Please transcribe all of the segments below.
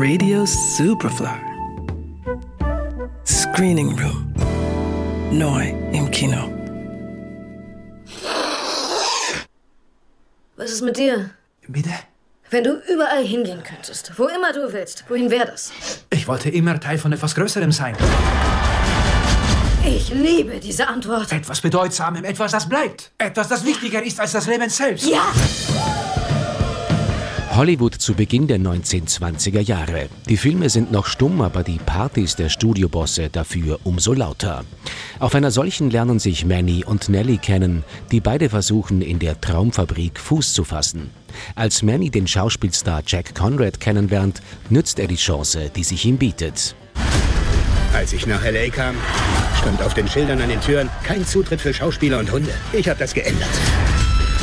Radio Superfly. Screening Room. Neu im Kino. Was ist mit dir? Bitte? Wenn du überall hingehen könntest, wo immer du willst, wohin wäre das? Ich wollte immer Teil von etwas Größerem sein. Ich liebe diese Antwort. Etwas Bedeutsamem, etwas, das bleibt. Etwas, das wichtiger ist als das Leben selbst. Ja! Hollywood zu Beginn der 1920er Jahre. Die Filme sind noch stumm, aber die Partys der Studiobosse dafür umso lauter. Auf einer solchen lernen sich Manny und Nellie kennen, die beide versuchen, in der Traumfabrik Fuß zu fassen. Als Manny den Schauspielstar Jack Conrad kennenlernt, nützt er die Chance, die sich ihm bietet. Als ich nach L.A. kam, stand auf den Schildern an den Türen kein Zutritt für Schauspieler und Hunde. Ich habe das geändert.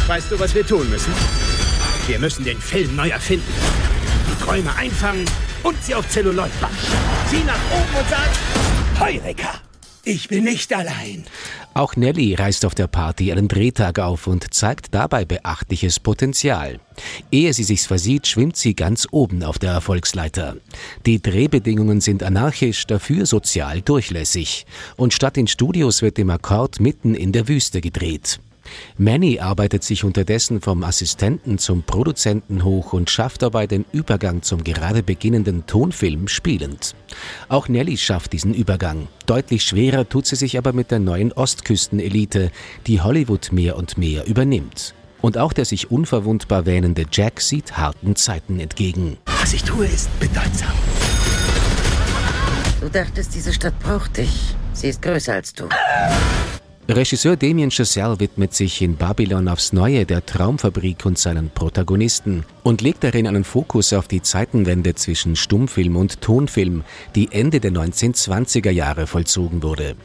Weißt du, was wir tun müssen? Wir müssen den Film neu erfinden. Die Träume einfangen und sie auf Zelluloid bannen. Sieh nach oben und sag, Heureka! Ich bin nicht allein. Auch Nelly reißt auf der Party einen Drehtag auf und zeigt dabei beachtliches Potenzial. Ehe sie sich's versieht, schwimmt sie ganz oben auf der Erfolgsleiter. Die Drehbedingungen sind anarchisch, dafür sozial durchlässig. Und statt in Studios wird im Akkord mitten in der Wüste gedreht. Manny arbeitet sich unterdessen vom Assistenten zum Produzenten hoch und schafft dabei den Übergang zum gerade beginnenden Tonfilm spielend. Auch Nelly schafft diesen Übergang. Deutlich schwerer tut sie sich aber mit der neuen Ostküstenelite, die Hollywood mehr und mehr übernimmt. Und auch der sich unverwundbar wähnende Jack sieht harten Zeiten entgegen. Was ich tue, ist bedeutsam. Du dachtest, diese Stadt braucht dich. Sie ist größer als du. Regisseur Damien Chazelle widmet sich in Babylon aufs Neue der Traumfabrik und seinen Protagonisten und legt darin einen Fokus auf die Zeitenwende zwischen Stummfilm und Tonfilm, die Ende der 1920er Jahre vollzogen wurde.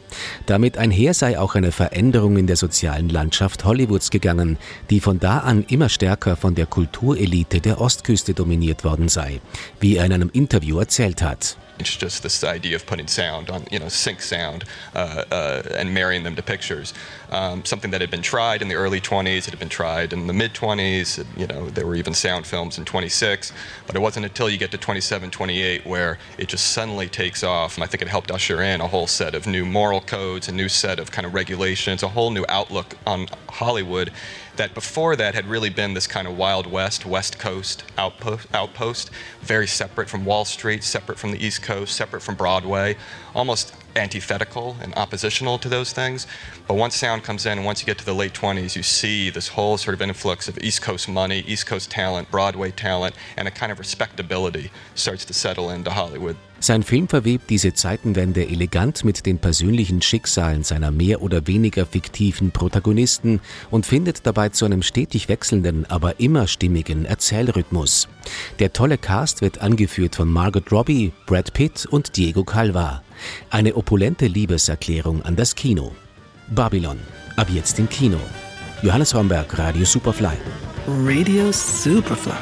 Damit einher sei auch eine Veränderung in der sozialen Landschaft Hollywoods gegangen, die von da an immer stärker von der Kulturelite der Ostküste dominiert worden sei, wie er in einem Interview erzählt hat. It's just this idea of putting sound on, you know, sync sound uh, uh, and marrying them to pictures. Um, something that had been tried in the early 20s, it had been tried in the mid 20s. You know, there were even sound films in 26, but it wasn't until you get to 27, 28 where it just suddenly takes off. And I think it helped usher in a whole set of new moral codes, a new set of kind of regulations, a whole new outlook on Hollywood that before that had really been this kind of Wild West, West Coast outpost, outpost, very separate from Wall Street, separate from the East Coast, separate from Broadway, almost antithetical and oppositional to those things. But once sound comes in, and once you get to the late 20s, you see this whole sort of influx of East Coast money, East Coast talent, Broadway talent, and a kind of respectability starts to settle into Hollywood. Sein Film verwebt diese Zeitenwende elegant mit den persönlichen Schicksalen seiner mehr oder weniger fiktiven Protagonisten und findet dabei zu einem stetig wechselnden, aber immer stimmigen Erzählrhythmus. Der tolle Cast wird angeführt von Margot Robbie, Brad Pitt und Diego Calva. Eine opulente Liebeserklärung an das Kino. Babylon, ab jetzt im Kino. Johannes Romberg, Radio Superfly. Radio Superfly.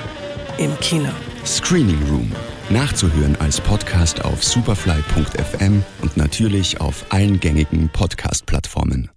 Im Kino. Screening Room. Nachzuhören als Podcast auf superfly.fm und natürlich auf allen gängigen Podcast-Plattformen.